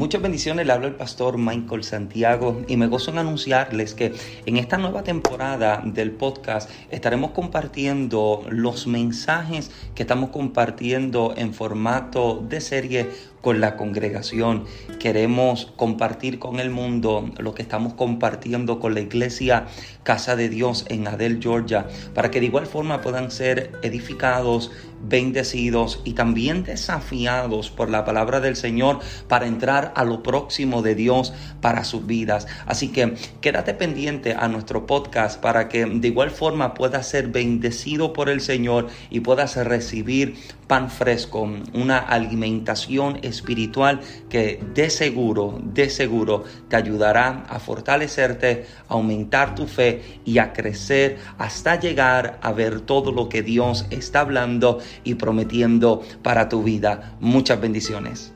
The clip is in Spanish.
Muchas bendiciones, le habla el pastor Michael Santiago y me gozo en anunciarles que en esta nueva temporada del podcast estaremos compartiendo los mensajes que estamos compartiendo en formato de serie con la congregación. Queremos compartir con el mundo lo que estamos compartiendo con la iglesia Casa de Dios en Adel, Georgia, para que de igual forma puedan ser edificados, bendecidos y también desafiados por la palabra del Señor para entrar a lo próximo de Dios para sus vidas. Así que quédate pendiente a nuestro podcast para que de igual forma puedas ser bendecido por el Señor y puedas recibir pan fresco, una alimentación espiritual que de seguro, de seguro te ayudará a fortalecerte, a aumentar tu fe y a crecer hasta llegar a ver todo lo que Dios está hablando y prometiendo para tu vida. Muchas bendiciones.